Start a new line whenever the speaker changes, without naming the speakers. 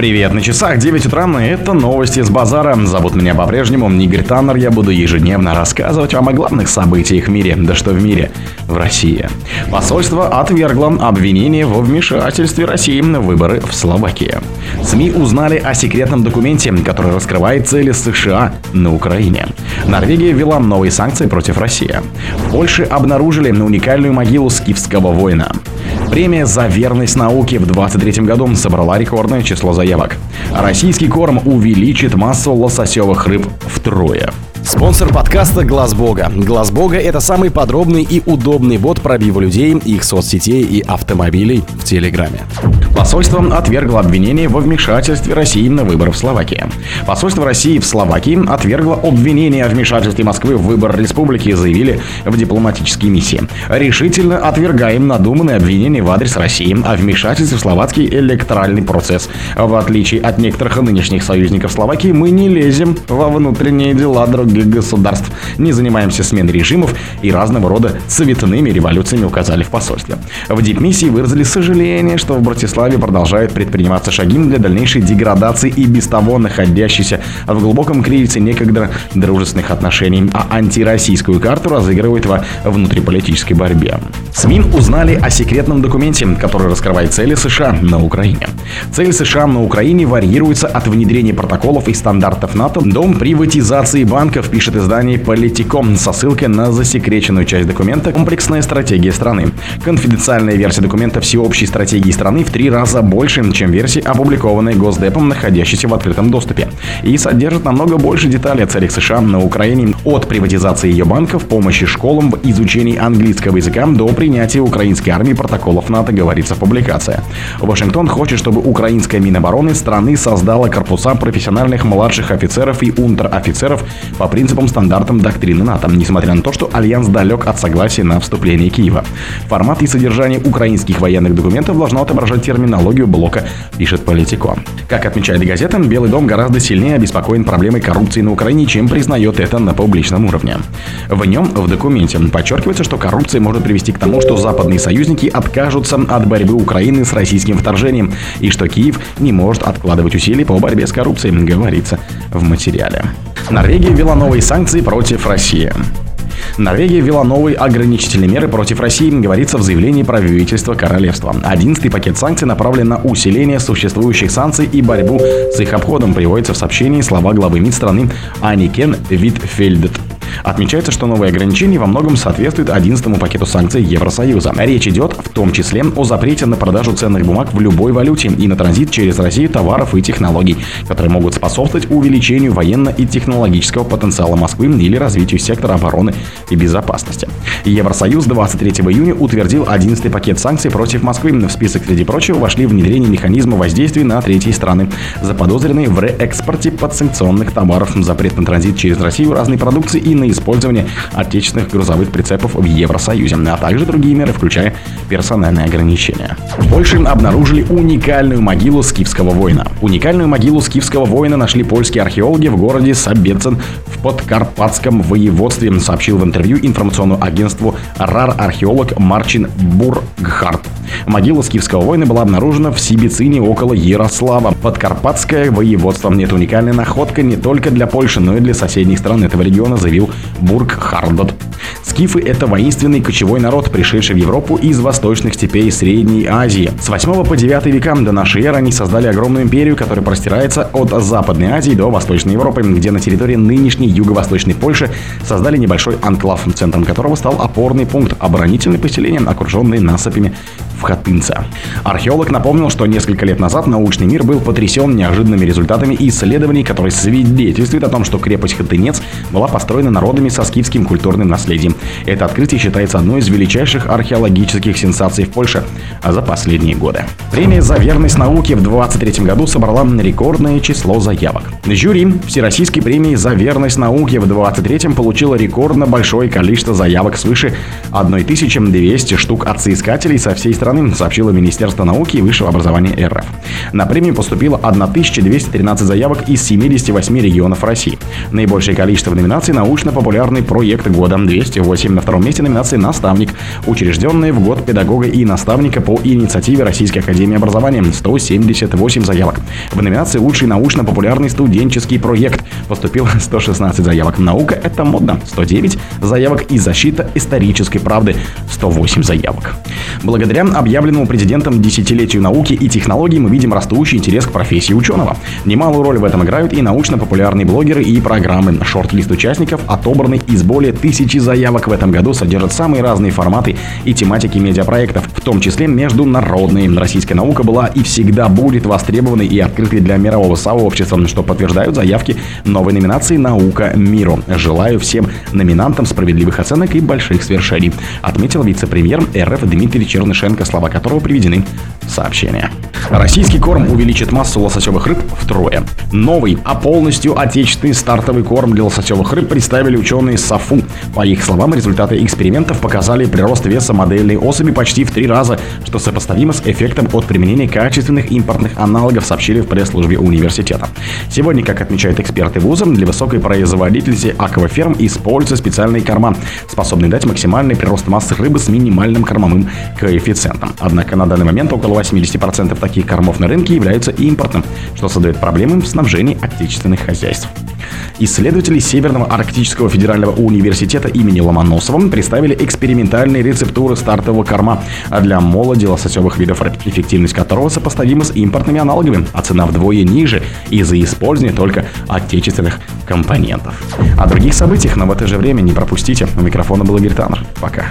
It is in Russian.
Привет, на часах 9 утра, и это новости с базара. Зовут меня по-прежнему Игорь Таннер, я буду ежедневно рассказывать вам о главных событиях в мире. Да что в мире? В России. Посольство отвергло обвинение во вмешательстве России на выборы в Словакии. СМИ узнали о секретном документе, который раскрывает цели США на Украине. Норвегия ввела новые санкции против России. В Польше обнаружили уникальную могилу скифского воина. Премия за верность науке в 2023 году собрала рекордное число заявок. Российский корм увеличит массу лососевых рыб втрое. Спонсор подкаста Глаз Бога. Глаз Бога это самый подробный и удобный бот пробива людей, их соцсетей и автомобилей в Телеграме. Посольство отвергло обвинение во вмешательстве России на выборы в Словакии. Посольство России в Словакии отвергло обвинение о вмешательстве Москвы в выбор республики, заявили в дипломатической миссии. Решительно отвергаем надуманные обвинения в адрес России о вмешательстве в словацкий электоральный процесс. В отличие от некоторых нынешних союзников Словакии, мы не лезем во внутренние дела других других государств, не занимаемся сменой режимов и разного рода цветными революциями, указали в посольстве. В дипмиссии выразили сожаление, что в Братиславе продолжают предприниматься шаги для дальнейшей деградации и без того находящейся в глубоком кризисе некогда дружественных отношений, а антироссийскую карту разыгрывают во внутриполитической борьбе. СМИ узнали о секретном документе, который раскрывает цели США на Украине. Цель США на Украине варьируется от внедрения протоколов и стандартов НАТО до приватизации банков пишет издание Политиком со ссылкой на засекреченную часть документа «Комплексная стратегия страны». Конфиденциальная версия документа всеобщей стратегии страны в три раза больше, чем версии, опубликованные Госдепом, находящейся в открытом доступе. И содержит намного больше деталей о целях США на Украине, от приватизации ее банков, помощи школам в изучении английского языка до принятия украинской армии протоколов НАТО, говорится в публикации. Вашингтон хочет, чтобы украинская Минобороны страны создала корпуса профессиональных младших офицеров и унтер-офицеров по принципам стандартам доктрины НАТО, несмотря на то, что Альянс далек от согласия на вступление Киева. Формат и содержание украинских военных документов должно отображать терминологию блока, пишет Politico. Как отмечает газета, Белый дом гораздо сильнее обеспокоен проблемой коррупции на Украине, чем признает это на публичном уровне. В нем, в документе, подчеркивается, что коррупция может привести к тому, что западные союзники откажутся от борьбы Украины с российским вторжением, и что Киев не может откладывать усилий по борьбе с коррупцией, говорится в материале. Норвегия ввела новые санкции против России. Норвегия ввела новые ограничительные меры против России, говорится в заявлении правительства королевства. Одиннадцатый пакет санкций направлен на усиление существующих санкций и борьбу с их обходом, приводится в сообщении слова главы МИД страны Аникен Витфельдет. Отмечается, что новые ограничения во многом соответствуют 11 пакету санкций Евросоюза. Речь идет в том числе о запрете на продажу ценных бумаг в любой валюте и на транзит через Россию товаров и технологий, которые могут способствовать увеличению военно- и технологического потенциала Москвы или развитию сектора обороны и безопасности. Евросоюз 23 июня утвердил 11 пакет санкций против Москвы. В список, среди прочего, вошли внедрение механизма воздействия на третьи страны, заподозренные в реэкспорте подсанкционных товаров, запрет на транзит через Россию разной продукции и на использование отечественных грузовых прицепов в Евросоюзе, а также другие меры, включая персональные ограничения. В Польше обнаружили уникальную могилу скифского воина. Уникальную могилу скифского воина нашли польские археологи в городе Сабецен в Подкарпатском воеводстве, сообщил в интервью информационному агентству РАР археолог Марчин Бургхарт. Могила скифского воина была обнаружена в Сибицине около Ярослава. Подкарпатское воеводство. Это уникальная находка не только для Польши, но и для соседних стран этого региона, заявил Бург Хардот. Скифы – это воинственный кочевой народ, пришедший в Европу из восточных степей Средней Азии. С 8 по 9 века до нашей эры они создали огромную империю, которая простирается от Западной Азии до Восточной Европы, где на территории нынешней юго-восточной Польши создали небольшой анклав, центром которого стал опорный пункт оборонительное поселение, окруженное насыпями в Хатынце. Археолог напомнил, что несколько лет назад научный мир был потрясен неожиданными результатами исследований, которые свидетельствуют о том, что крепость Хатынец была построена народами со скифским культурным наследием. Это открытие считается одной из величайших археологических сенсаций в Польше за последние годы. Премия за верность науке в 2023 году собрала рекордное число заявок. Жюри Всероссийской премии за верность науке в 2023 получило рекордно большое количество заявок свыше 1200 штук от соискателей со всей страны страны, сообщило Министерство науки и высшего образования РФ. На премию поступило 1213 заявок из 78 регионов России. Наибольшее количество номинаций научно-популярный проект года 208. На втором месте номинации «Наставник», учрежденные в год педагога и наставника по инициативе Российской Академии Образования 178 заявок. В номинации «Лучший научно-популярный студенческий проект» поступило 116 заявок. «Наука – это модно» 109 заявок и «Защита исторической правды» 108 заявок. Благодаря объявленному президентом десятилетию науки и технологий мы видим растущий интерес к профессии ученого. Немалую роль в этом играют и научно-популярные блогеры и программы. Шорт-лист участников, отобранный из более тысячи заявок в этом году, содержит самые разные форматы и тематики медиапроектов, в том числе международные. Российская наука была и всегда будет востребованной и открытой для мирового сообщества, что подтверждают заявки новой номинации «Наука миру». Желаю всем номинантам справедливых оценок и больших свершений, отметил вице-премьер РФ Дмитрий Чернышенко, слова которого приведены в сообщение. Российский корм увеличит массу лососевых рыб втрое. Новый, а полностью отечественный стартовый корм для лососевых рыб представили ученые САФУ. По их словам, результаты экспериментов показали прирост веса модельной особи почти в три раза, что сопоставимо с эффектом от применения качественных импортных аналогов, сообщили в пресс-службе университета. Сегодня, как отмечают эксперты вуза, для высокой производительности акваферм используются специальные корма, способные дать максимальный прирост массы рыбы с минимальным кормовым коэффициентом. Однако на данный момент около 80% таких кормов на рынке являются импортным, что создает проблемы в снабжении отечественных хозяйств. Исследователи Северного Арктического федерального университета имени Ломоносова представили экспериментальные рецептуры стартового корма для молоди лососевых видов эффективность которого сопоставима с импортными аналогами, а цена вдвое ниже из-за использования только отечественных компонентов. О других событиях, но в это же время не пропустите. У микрофона был Игорь Таннер. Пока.